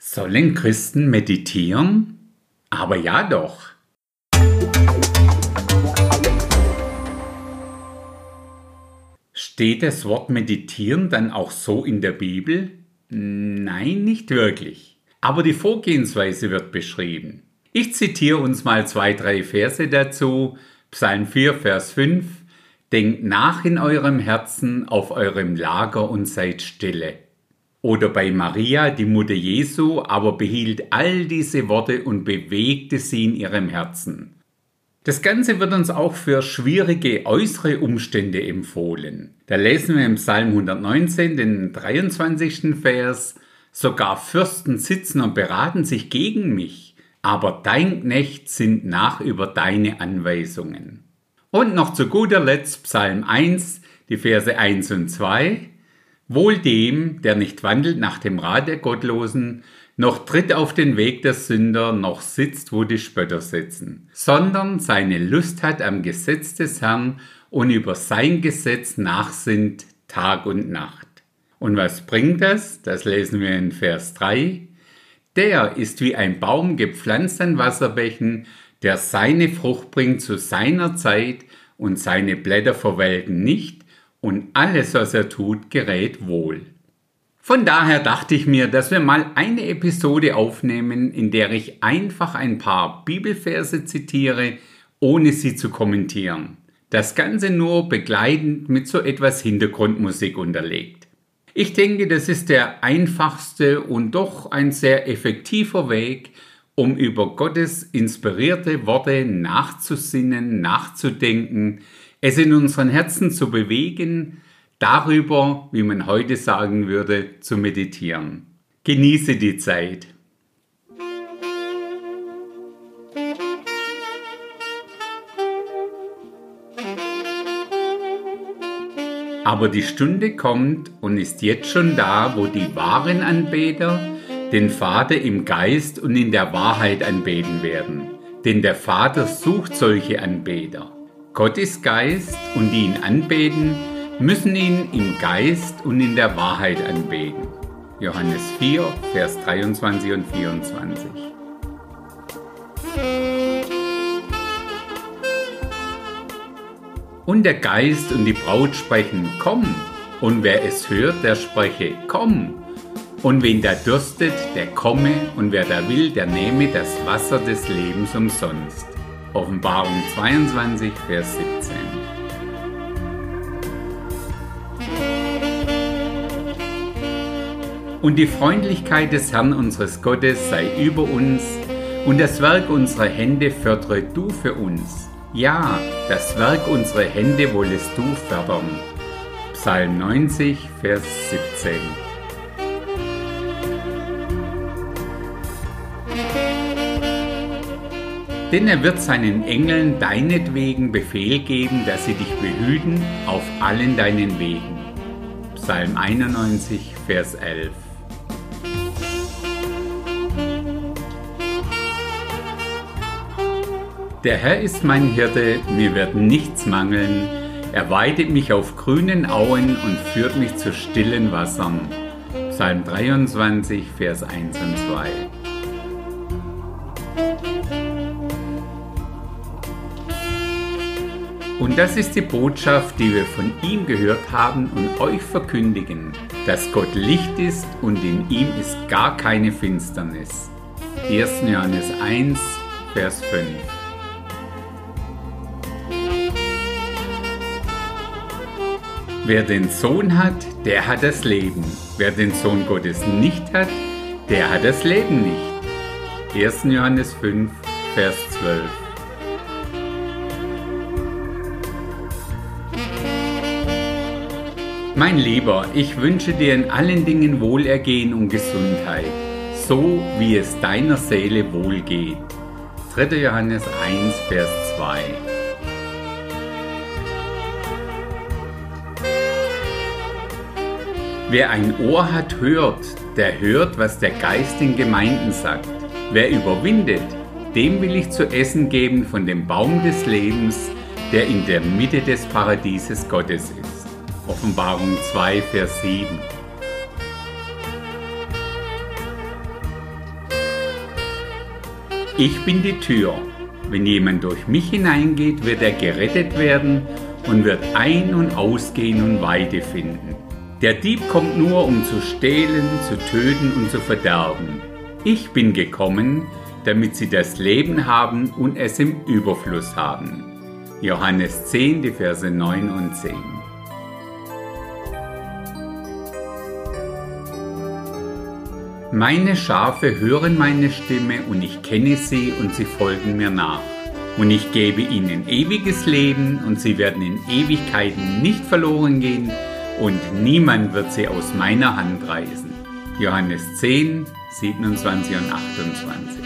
Sollen Christen meditieren? Aber ja doch. Steht das Wort meditieren dann auch so in der Bibel? Nein, nicht wirklich. Aber die Vorgehensweise wird beschrieben. Ich zitiere uns mal zwei, drei Verse dazu. Psalm 4, Vers 5. Denkt nach in eurem Herzen auf eurem Lager und seid stille. Oder bei Maria, die Mutter Jesu, aber behielt all diese Worte und bewegte sie in ihrem Herzen. Das Ganze wird uns auch für schwierige äußere Umstände empfohlen. Da lesen wir im Psalm 119, den 23. Vers, Sogar Fürsten sitzen und beraten sich gegen mich, aber dein Knecht sind nach über deine Anweisungen. Und noch zu guter Letzt Psalm 1, die Verse 1 und 2. Wohl dem, der nicht wandelt nach dem Rat der Gottlosen, noch tritt auf den Weg der Sünder, noch sitzt, wo die Spötter sitzen, sondern seine Lust hat am Gesetz des Herrn und über sein Gesetz nachsinnt Tag und Nacht. Und was bringt das? Das lesen wir in Vers 3. Der ist wie ein Baum gepflanzt an Wasserbächen, der seine Frucht bringt zu seiner Zeit und seine Blätter verwelken nicht, und alles, was er tut, gerät wohl. Von daher dachte ich mir, dass wir mal eine Episode aufnehmen, in der ich einfach ein paar Bibelverse zitiere, ohne sie zu kommentieren. Das Ganze nur begleitend mit so etwas Hintergrundmusik unterlegt. Ich denke, das ist der einfachste und doch ein sehr effektiver Weg, um über Gottes inspirierte Worte nachzusinnen, nachzudenken, es in unseren Herzen zu bewegen, darüber, wie man heute sagen würde, zu meditieren. Genieße die Zeit. Aber die Stunde kommt und ist jetzt schon da, wo die wahren Anbeter den Vater im Geist und in der Wahrheit anbeten werden. Denn der Vater sucht solche Anbeter. Gott ist Geist und die ihn anbeten, müssen ihn im Geist und in der Wahrheit anbeten. Johannes 4, Vers 23 und 24. Und der Geist und die Braut sprechen, komm. Und wer es hört, der spreche, komm. Und wen da dürstet, der komme. Und wer da will, der nehme das Wasser des Lebens umsonst. Offenbarung 22, Vers 17. Und die Freundlichkeit des Herrn unseres Gottes sei über uns, und das Werk unserer Hände fördere du für uns. Ja, das Werk unserer Hände wollest du fördern. Psalm 90, Vers 17. Denn er wird seinen Engeln deinetwegen Befehl geben, dass sie dich behüten auf allen deinen Wegen. Psalm 91, Vers 11. Der Herr ist mein Hirte, mir wird nichts mangeln. Er weidet mich auf grünen Auen und führt mich zu stillen Wassern. Psalm 23, Vers 1 und 2. Und das ist die Botschaft, die wir von ihm gehört haben und euch verkündigen, dass Gott Licht ist und in ihm ist gar keine Finsternis. 1. Johannes 1, Vers 5. Wer den Sohn hat, der hat das Leben. Wer den Sohn Gottes nicht hat, der hat das Leben nicht. 1. Johannes 5, Vers 12. Mein Lieber, ich wünsche dir in allen Dingen Wohlergehen und Gesundheit, so wie es deiner Seele wohlgeht. 3. Johannes 1, Vers 2. Wer ein Ohr hat, hört, der hört, was der Geist den Gemeinden sagt. Wer überwindet, dem will ich zu essen geben von dem Baum des Lebens, der in der Mitte des Paradieses Gottes ist. Offenbarung 2, Vers 7. Ich bin die Tür. Wenn jemand durch mich hineingeht, wird er gerettet werden und wird ein- und ausgehen und Weide finden. Der Dieb kommt nur, um zu stehlen, zu töten und zu verderben. Ich bin gekommen, damit sie das Leben haben und es im Überfluss haben. Johannes 10, die Verse 9 und 10. Meine Schafe hören meine Stimme und ich kenne sie und sie folgen mir nach. Und ich gebe ihnen ewiges Leben und sie werden in Ewigkeiten nicht verloren gehen und niemand wird sie aus meiner Hand reißen. Johannes 10, 27 und 28.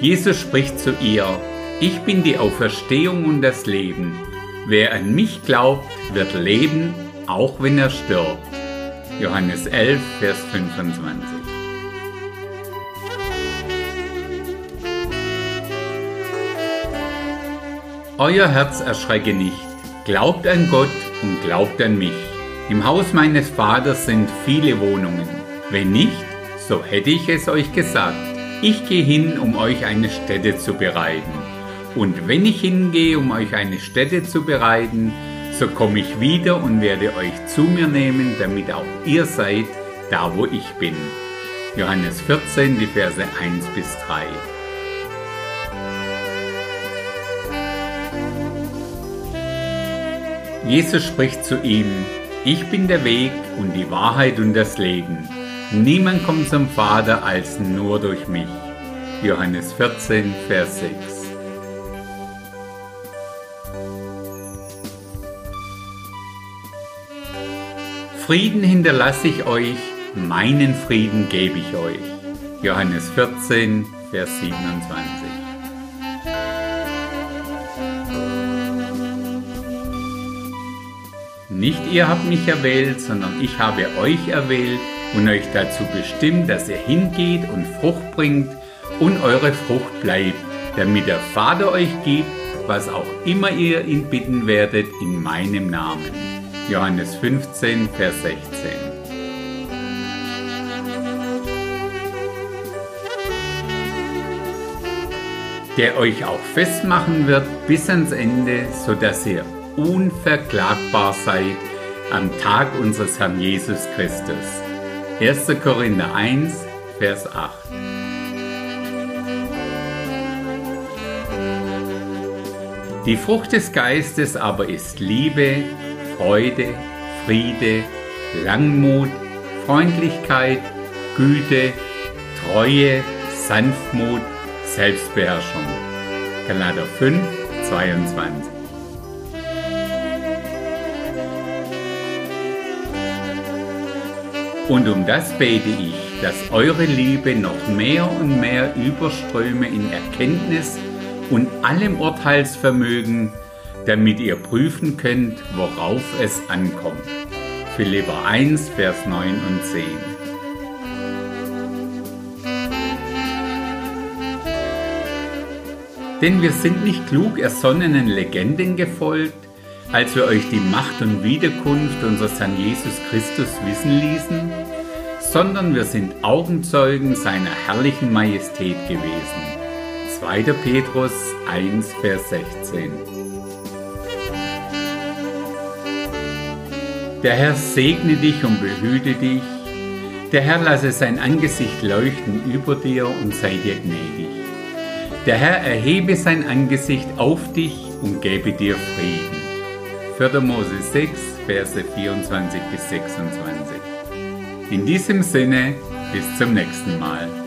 Jesus spricht zu ihr, ich bin die Auferstehung und das Leben. Wer an mich glaubt, wird leben, auch wenn er stirbt. Johannes 11, Vers 25. Euer Herz erschrecke nicht, glaubt an Gott und glaubt an mich. Im Haus meines Vaters sind viele Wohnungen. Wenn nicht, so hätte ich es euch gesagt. Ich gehe hin, um euch eine Stätte zu bereiten. Und wenn ich hingehe, um euch eine Stätte zu bereiten, so komme ich wieder und werde euch zu mir nehmen, damit auch ihr seid da, wo ich bin. Johannes 14, die Verse 1 bis 3. Jesus spricht zu ihm, ich bin der Weg und die Wahrheit und das Leben. Niemand kommt zum Vater als nur durch mich. Johannes 14, Vers 6. Frieden hinterlasse ich euch, meinen Frieden gebe ich euch. Johannes 14, Vers 27. Nicht ihr habt mich erwählt, sondern ich habe euch erwählt und euch dazu bestimmt, dass ihr hingeht und Frucht bringt und eure Frucht bleibt, damit der Vater euch gibt, was auch immer ihr ihn bitten werdet in meinem Namen. Johannes 15, Vers 16. Der euch auch festmachen wird bis ans Ende, so dass ihr unverklagbar seid am Tag unseres Herrn Jesus Christus. 1. Korinther 1, Vers 8. Die Frucht des Geistes aber ist Liebe, Freude, Friede, Langmut, Freundlichkeit, Güte, Treue, Sanftmut, Selbstbeherrschung. Galater 5, 22. Und um das bete ich, dass eure Liebe noch mehr und mehr überströme in Erkenntnis und allem Urteilsvermögen, damit ihr prüfen könnt, worauf es ankommt. Philipper 1, Vers 9 und 10. Denn wir sind nicht klug ersonnenen Legenden gefolgt, als wir euch die Macht und Wiederkunft unseres Herrn Jesus Christus wissen ließen, sondern wir sind Augenzeugen seiner herrlichen Majestät gewesen. 2. Petrus 1, Vers 16. Der Herr segne dich und behüte dich. Der Herr lasse sein Angesicht leuchten über dir und sei dir gnädig. Der Herr erhebe sein Angesicht auf dich und gebe dir Frieden. 4. Mose 6, Verse 24 bis 26. In diesem Sinne, bis zum nächsten Mal.